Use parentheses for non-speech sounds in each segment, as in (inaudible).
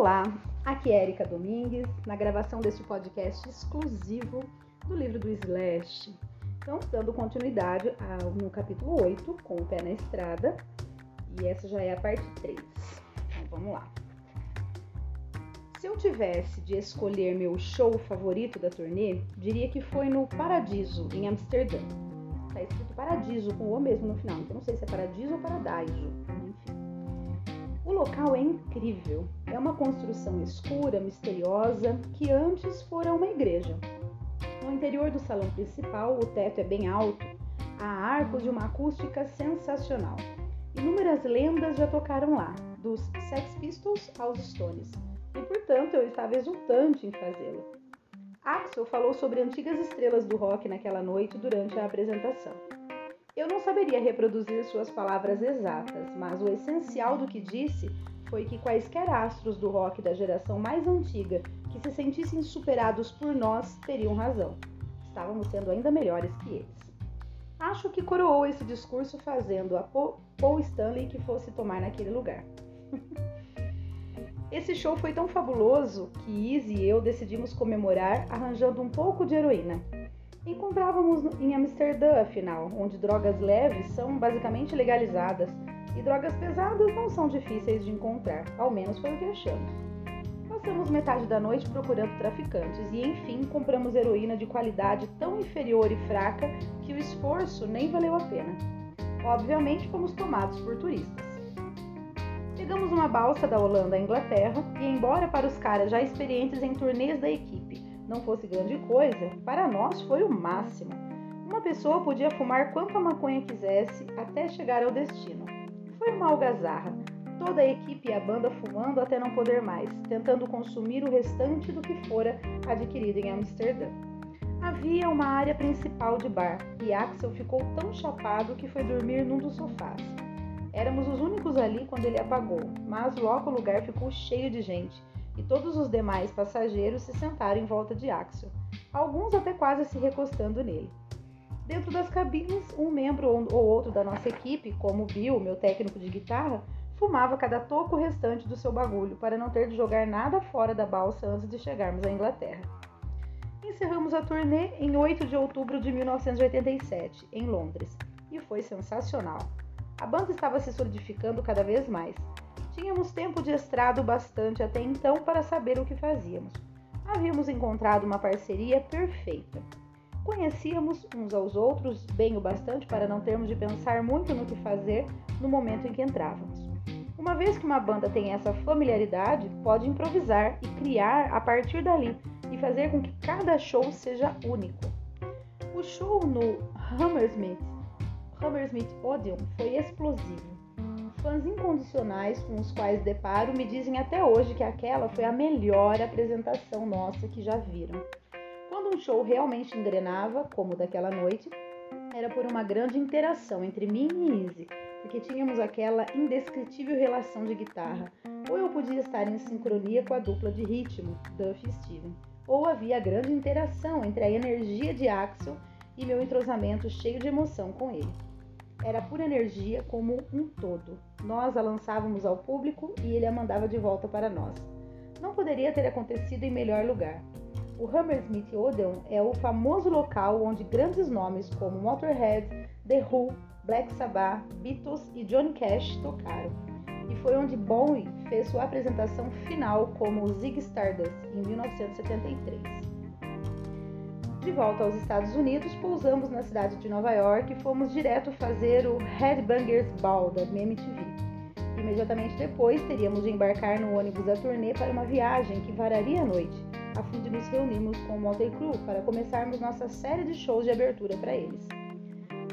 Olá, aqui é Erika Domingues, na gravação deste podcast exclusivo do livro do Slash. Então, dando continuidade ao, no capítulo 8, com o pé na estrada, e essa já é a parte 3. Então, vamos lá. Se eu tivesse de escolher meu show favorito da turnê, diria que foi no Paradiso, em Amsterdã. Tá escrito Paradiso com o mesmo no final, então não sei se é Paradiso ou Paradiso, enfim. O local é incrível. É uma construção escura, misteriosa, que antes fora uma igreja. No interior do salão principal, o teto é bem alto, há arcos de uma acústica sensacional. Inúmeras lendas já tocaram lá, dos Sex Pistols aos Stones, e portanto eu estava exultante em fazê-lo. Axel falou sobre antigas estrelas do rock naquela noite durante a apresentação. Eu não saberia reproduzir suas palavras exatas, mas o essencial do que disse foi que quaisquer astros do rock da geração mais antiga que se sentissem superados por nós teriam razão. Estávamos sendo ainda melhores que eles. Acho que coroou esse discurso fazendo a Paul Stanley que fosse tomar naquele lugar. (laughs) Esse show foi tão fabuloso que Izzy e eu decidimos comemorar arranjando um pouco de heroína. Encontrávamos em Amsterdã, afinal, onde drogas leves são basicamente legalizadas e drogas pesadas não são difíceis de encontrar, ao menos foi o que achamos. Passamos metade da noite procurando traficantes e, enfim, compramos heroína de qualidade tão inferior e fraca que o esforço nem valeu a pena. Obviamente, fomos tomados por turistas. Pegamos uma balsa da Holanda à Inglaterra e, embora para os caras já experientes em turnês da equipe não fosse grande coisa, para nós foi o máximo. Uma pessoa podia fumar quanta maconha quisesse até chegar ao destino. Foi uma algazarra, toda a equipe e a banda fumando até não poder mais, tentando consumir o restante do que fora adquirido em Amsterdã. Havia uma área principal de bar e Axel ficou tão chapado que foi dormir num dos sofás. Éramos os únicos ali quando ele apagou, mas logo o lugar ficou cheio de gente e todos os demais passageiros se sentaram em volta de Axel, alguns até quase se recostando nele. Dentro das cabines, um membro ou outro da nossa equipe, como Bill, meu técnico de guitarra, fumava cada toco restante do seu bagulho para não ter de jogar nada fora da balsa antes de chegarmos à Inglaterra. Encerramos a turnê em 8 de outubro de 1987, em Londres, e foi sensacional. A banda estava se solidificando cada vez mais, Tínhamos tempo de estrado bastante até então para saber o que fazíamos. Havíamos encontrado uma parceria perfeita. Conhecíamos uns aos outros bem o bastante para não termos de pensar muito no que fazer no momento em que entrávamos. Uma vez que uma banda tem essa familiaridade, pode improvisar e criar a partir dali e fazer com que cada show seja único. O show no Hammersmith, Hammersmith Odeon foi explosivo. Fãs incondicionais com os quais deparo me dizem até hoje que aquela foi a melhor apresentação nossa que já viram. Quando um show realmente engrenava, como daquela noite, era por uma grande interação entre mim e Izzy, porque tínhamos aquela indescritível relação de guitarra. Ou eu podia estar em sincronia com a dupla de ritmo, Duff e Steven, ou havia grande interação entre a energia de Axel e meu entrosamento cheio de emoção com ele era pura energia como um todo. Nós a lançávamos ao público e ele a mandava de volta para nós. Não poderia ter acontecido em melhor lugar. O Hammersmith Odeon é o famoso local onde grandes nomes como Motorhead, The Who, Black Sabbath, Beatles e Johnny Cash tocaram. E foi onde Bowie fez sua apresentação final como Zig Stardust em 1973. De volta aos Estados Unidos, pousamos na cidade de Nova York e fomos direto fazer o Headbangers Ball da MTV. Imediatamente depois, teríamos de embarcar no ônibus da turnê para uma viagem que vararia a noite, a fim de nos reunirmos com o Motley Crue para começarmos nossa série de shows de abertura para eles.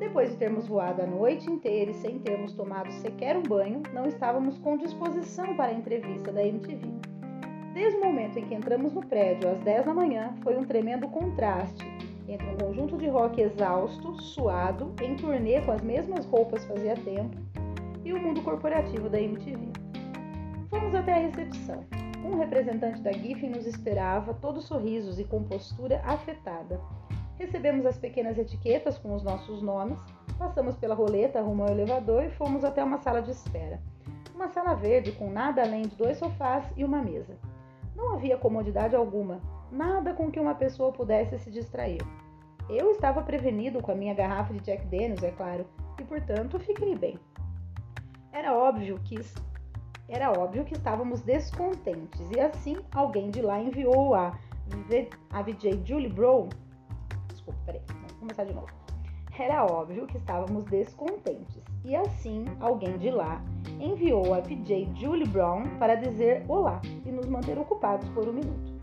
Depois de termos voado a noite inteira e sem termos tomado sequer um banho, não estávamos com disposição para a entrevista da MTV. Desde o momento em que entramos no prédio às 10 da manhã, foi um tremendo contraste entre um conjunto de rock exausto, suado, em turnê com as mesmas roupas fazia tempo, e o mundo corporativo da MTV. Fomos até a recepção. Um representante da Giffen nos esperava, todo sorrisos e com postura afetada. Recebemos as pequenas etiquetas com os nossos nomes, passamos pela roleta rumo ao elevador e fomos até uma sala de espera. Uma sala verde com nada além de dois sofás e uma mesa. Não havia comodidade alguma, nada com que uma pessoa pudesse se distrair. Eu estava prevenido com a minha garrafa de Jack Daniels, é claro, e portanto fiquei bem. Era óbvio que era óbvio que estávamos descontentes e assim alguém de lá enviou a, a VJ Julie Brown. Desculpa, peraí, vamos começar de novo. Era óbvio que estávamos descontentes e assim alguém de lá enviou a VJ Julie Brown para dizer olá e nos manter ocupados por um minuto.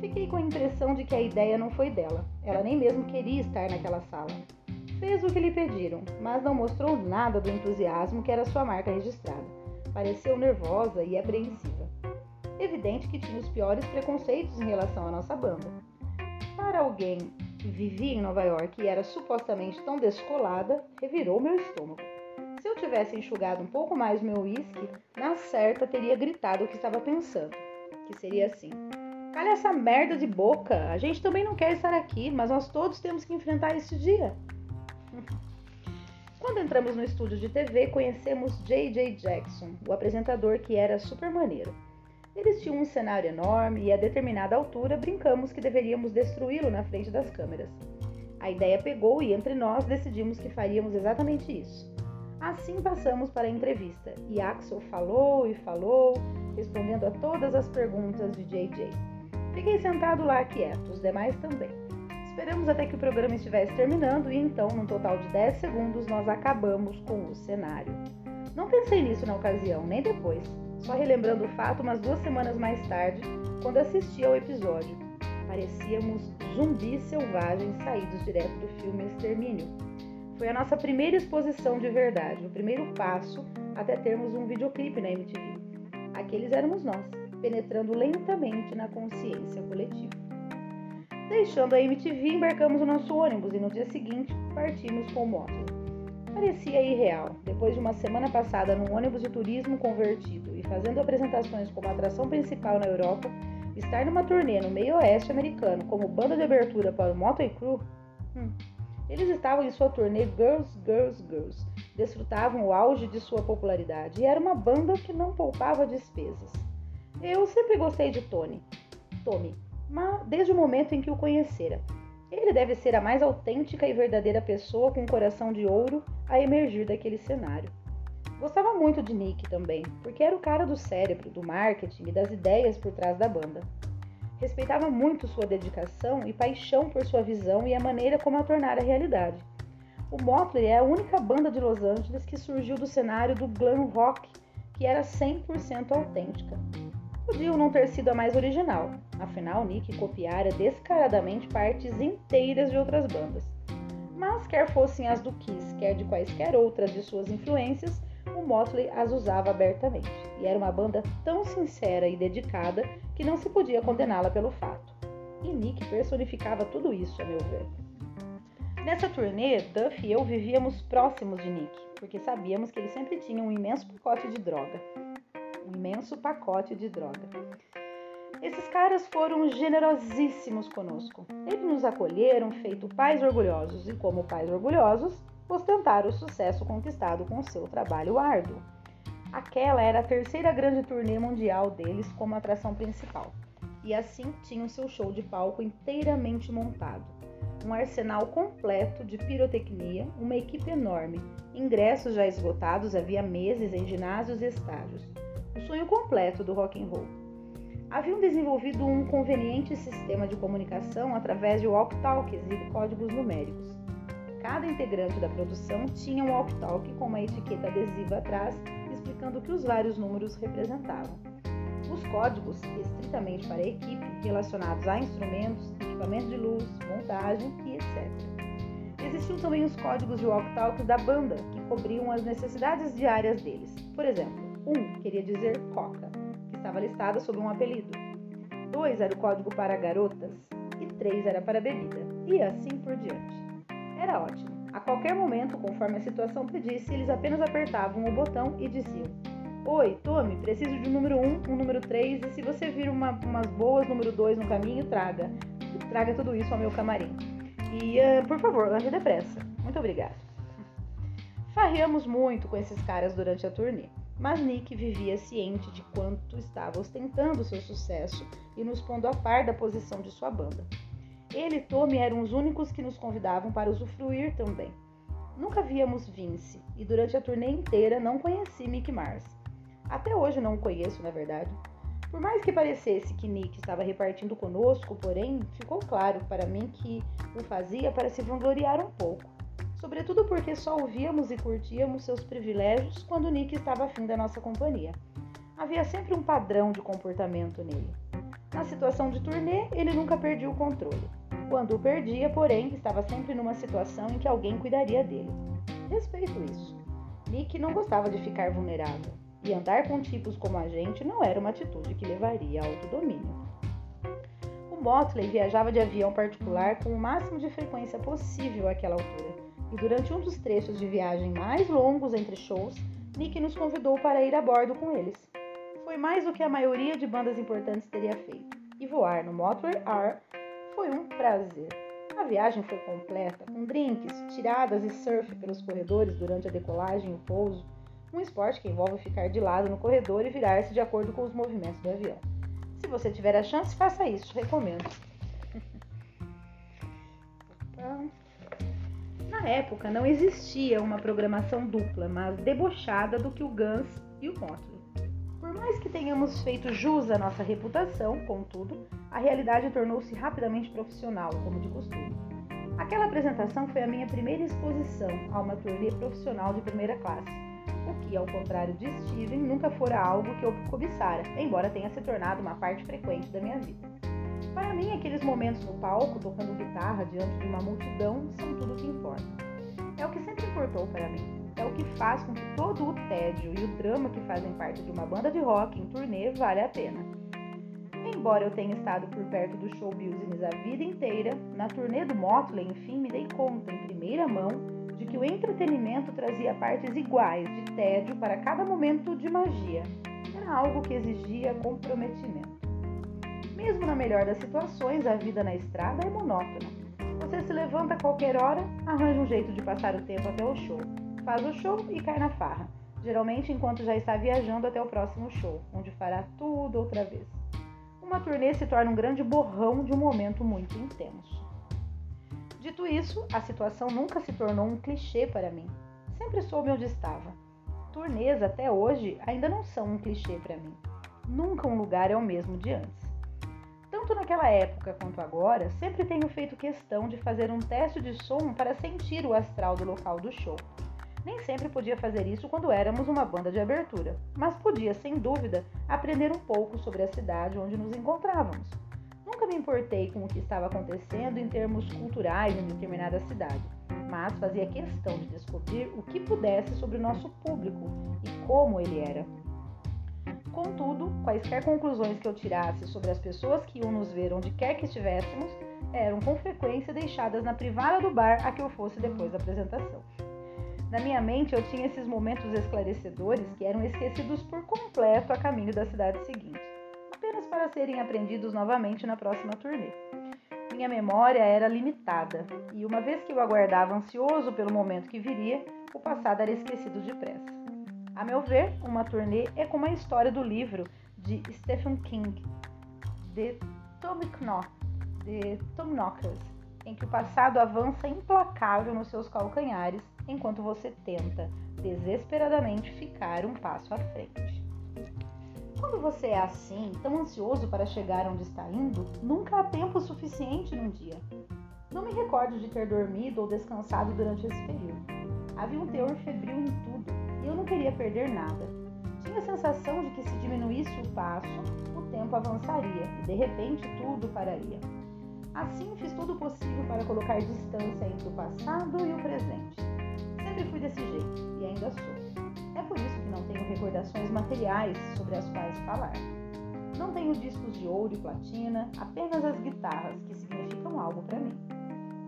Fiquei com a impressão de que a ideia não foi dela. Ela nem mesmo queria estar naquela sala. Fez o que lhe pediram, mas não mostrou nada do entusiasmo que era sua marca registrada. Pareceu nervosa e apreensiva. Evidente que tinha os piores preconceitos em relação à nossa banda. Para alguém que vivia em Nova York e era supostamente tão descolada, revirou meu estômago. Se eu tivesse enxugado um pouco mais meu uísque, na certa teria gritado o que estava pensando. Que seria assim: Calha essa merda de boca! A gente também não quer estar aqui, mas nós todos temos que enfrentar esse dia. (laughs) Quando entramos no estúdio de TV, conhecemos J.J. Jackson, o apresentador que era super maneiro. Eles tinham um cenário enorme e a determinada altura brincamos que deveríamos destruí-lo na frente das câmeras. A ideia pegou e entre nós decidimos que faríamos exatamente isso. Assim passamos para a entrevista e Axel falou e falou, respondendo a todas as perguntas de JJ. Fiquei sentado lá quieto, os demais também. Esperamos até que o programa estivesse terminando e então, num total de 10 segundos, nós acabamos com o cenário. Não pensei nisso na ocasião, nem depois, só relembrando o fato umas duas semanas mais tarde, quando assisti ao episódio. Parecíamos zumbis selvagens saídos direto do filme Extermínio. Foi a nossa primeira exposição de verdade, o primeiro passo até termos um videoclipe na MTV. Aqueles éramos nós, penetrando lentamente na consciência coletiva. Deixando a MTV, embarcamos o nosso ônibus e no dia seguinte partimos com o moto. Parecia irreal, depois de uma semana passada num ônibus de turismo convertido e fazendo apresentações como atração principal na Europa, estar numa turnê no meio oeste americano como banda de abertura para o Motley Crue. Hum. Eles estavam em sua turnê Girls, Girls, Girls, desfrutavam o auge de sua popularidade e era uma banda que não poupava despesas. Eu sempre gostei de Tony, Tommy, mas desde o momento em que o conhecera. Ele deve ser a mais autêntica e verdadeira pessoa com um coração de ouro a emergir daquele cenário. Gostava muito de Nick também, porque era o cara do cérebro, do marketing e das ideias por trás da banda. Respeitava muito sua dedicação e paixão por sua visão e a maneira como a tornara realidade. O Motley é a única banda de Los Angeles que surgiu do cenário do glam rock, que era 100% autêntica. Podiam não ter sido a mais original, afinal Nick copiara descaradamente partes inteiras de outras bandas. Mas quer fossem as do Kiss, quer de quaisquer outras de suas influências, o Motley as usava abertamente, e era uma banda tão sincera e dedicada que não se podia condená-la pelo fato. E Nick personificava tudo isso, a meu ver. Nessa turnê, Duff e eu vivíamos próximos de Nick, porque sabíamos que ele sempre tinha um imenso pacote de droga um imenso pacote de droga. Esses caras foram generosíssimos conosco. Eles nos acolheram feito pais orgulhosos e, como pais orgulhosos, ostentaram o sucesso conquistado com seu trabalho árduo. Aquela era a terceira grande turnê mundial deles como atração principal, e assim tinham seu show de palco inteiramente montado. Um arsenal completo de pirotecnia, uma equipe enorme, ingressos já esgotados havia meses em ginásios e estádios o sonho completo do rock and roll. Haviam desenvolvido um conveniente sistema de comunicação através de walkie-talkies e códigos numéricos. Cada integrante da produção tinha um walkie-talkie com uma etiqueta adesiva atrás explicando o que os vários números representavam. Os códigos, estritamente para a equipe, relacionados a instrumentos, equipamento de luz, montagem e etc. Existiam também os códigos de walkie-talkies da banda, que cobriam as necessidades diárias deles. Por exemplo, 1 um queria dizer Coca, que estava listada sob um apelido. 2 era o código para garotas e 3 era para bebida, e assim por diante. Era ótimo. A qualquer momento, conforme a situação pedisse, eles apenas apertavam o botão e diziam: Oi, tome, preciso de um número 1, um número 3 e se você vir uma, umas boas número 2 no caminho, traga. Traga tudo isso ao meu camarim. E, uh, por favor, ande depressa. Muito obrigada. Farreamos muito com esses caras durante a turnê. mas Nick vivia ciente de quanto estava ostentando seu sucesso e nos pondo a par da posição de sua banda. Ele e Tommy eram os únicos que nos convidavam para usufruir também. Nunca víamos Vince e durante a turnê inteira não conheci Mick Mars. Até hoje não o conheço, na verdade. Por mais que parecesse que Nick estava repartindo conosco, porém, ficou claro para mim que o fazia para se vangloriar um pouco sobretudo porque só ouvíamos e curtíamos seus privilégios quando Nick estava afim da nossa companhia. Havia sempre um padrão de comportamento nele. Na situação de turnê, ele nunca perdia o controle. Quando o perdia, porém, estava sempre numa situação em que alguém cuidaria dele. Respeito isso. Nick não gostava de ficar vulnerável, e andar com tipos como a gente não era uma atitude que levaria ao autodomínio. O Motley viajava de avião particular com o máximo de frequência possível àquela altura e durante um dos trechos de viagem mais longos entre shows, Nick nos convidou para ir a bordo com eles. Foi mais do que a maioria de bandas importantes teria feito, e voar no Motor R foi um prazer. A viagem foi completa, com drinks, tiradas e surf pelos corredores durante a decolagem e o pouso, um esporte que envolve ficar de lado no corredor e virar-se de acordo com os movimentos do avião. Se você tiver a chance, faça isso, recomendo. Na época não existia uma programação dupla, mas debochada do que o Guns e o Motley. Por mais que tenhamos feito jus à nossa reputação, contudo, a realidade tornou-se rapidamente profissional, como de costume. Aquela apresentação foi a minha primeira exposição a uma turnê profissional de primeira classe, o que, ao contrário de Steven, nunca fora algo que eu cobiçara, embora tenha se tornado uma parte frequente da minha vida. Para mim, aqueles momentos no palco, tocando guitarra diante de uma multidão, são tudo o que importa. É o que sempre importou para mim. É o que faz com que todo o tédio e o drama que fazem parte de uma banda de rock em turnê vale a pena. Embora eu tenha estado por perto do show business a vida inteira, na turnê do Motley, enfim, me dei conta em primeira mão de que o entretenimento trazia partes iguais de tédio para cada momento de magia. Era algo que exigia comprometimento. Mesmo na melhor das situações, a vida na estrada é monótona. Você se levanta a qualquer hora, arranja um jeito de passar o tempo até o show. Faz o show e cai na farra. Geralmente enquanto já está viajando até o próximo show, onde fará tudo outra vez. Uma turnê se torna um grande borrão de um momento muito intenso. Dito isso, a situação nunca se tornou um clichê para mim. Sempre soube onde estava. Turnês até hoje ainda não são um clichê para mim. Nunca um lugar é o mesmo de antes. Tanto naquela época quanto agora, sempre tenho feito questão de fazer um teste de som para sentir o astral do local do show. Nem sempre podia fazer isso quando éramos uma banda de abertura, mas podia, sem dúvida, aprender um pouco sobre a cidade onde nos encontrávamos. Nunca me importei com o que estava acontecendo em termos culturais em determinada cidade, mas fazia questão de descobrir o que pudesse sobre o nosso público e como ele era. Contudo, quaisquer conclusões que eu tirasse sobre as pessoas que iam nos ver onde quer que estivéssemos eram com frequência deixadas na privada do bar a que eu fosse depois da apresentação. Na minha mente eu tinha esses momentos esclarecedores que eram esquecidos por completo a caminho da cidade seguinte, apenas para serem aprendidos novamente na próxima turnê. Minha memória era limitada, e uma vez que eu aguardava ansioso pelo momento que viria, o passado era esquecido depressa. A meu ver, uma turnê é como a história do livro de Stephen King, de Tom Knock, de Tom Knockers, em que o passado avança implacável nos seus calcanhares enquanto você tenta desesperadamente ficar um passo à frente. Quando você é assim, tão ansioso para chegar onde está indo, nunca há tempo suficiente num dia. Não me recordo de ter dormido ou descansado durante esse período. Havia um teor febril em tudo eu não queria perder nada. Tinha a sensação de que se diminuísse o passo, o tempo avançaria e de repente tudo pararia. Assim, fiz tudo possível para colocar distância entre o passado e o presente. Sempre fui desse jeito e ainda sou. É por isso que não tenho recordações materiais sobre as quais falar. Não tenho discos de ouro e platina, apenas as guitarras que significam algo para mim.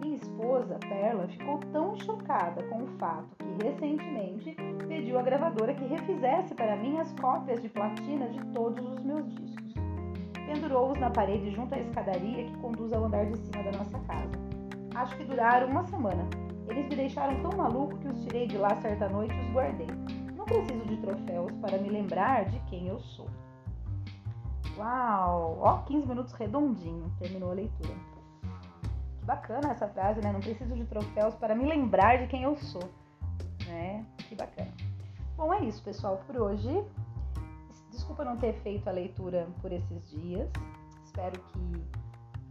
Minha esposa, Perla, ficou tão chocada com o fato que recentemente pediu à gravadora que refizesse para mim as cópias de platina de todos os meus discos. Pendurou-os na parede junto à escadaria que conduz ao andar de cima da nossa casa. Acho que duraram uma semana. Eles me deixaram tão maluco que os tirei de lá certa noite e os guardei. Nunca preciso de troféus para me lembrar de quem eu sou. Uau! Ó, 15 minutos redondinho, terminou a leitura. Que bacana essa frase, né? Não preciso de troféus para me lembrar de quem eu sou. Né? Que bacana. Bom, é isso, pessoal, por hoje. Desculpa não ter feito a leitura por esses dias. Espero que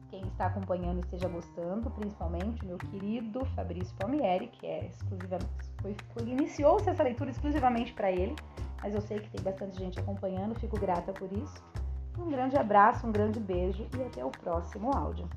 quem está acompanhando esteja gostando, principalmente o meu querido Fabrício Palmieri, que é exclusivamente foi iniciou-se essa leitura exclusivamente para ele, mas eu sei que tem bastante gente acompanhando, fico grata por isso. Um grande abraço, um grande beijo e até o próximo áudio.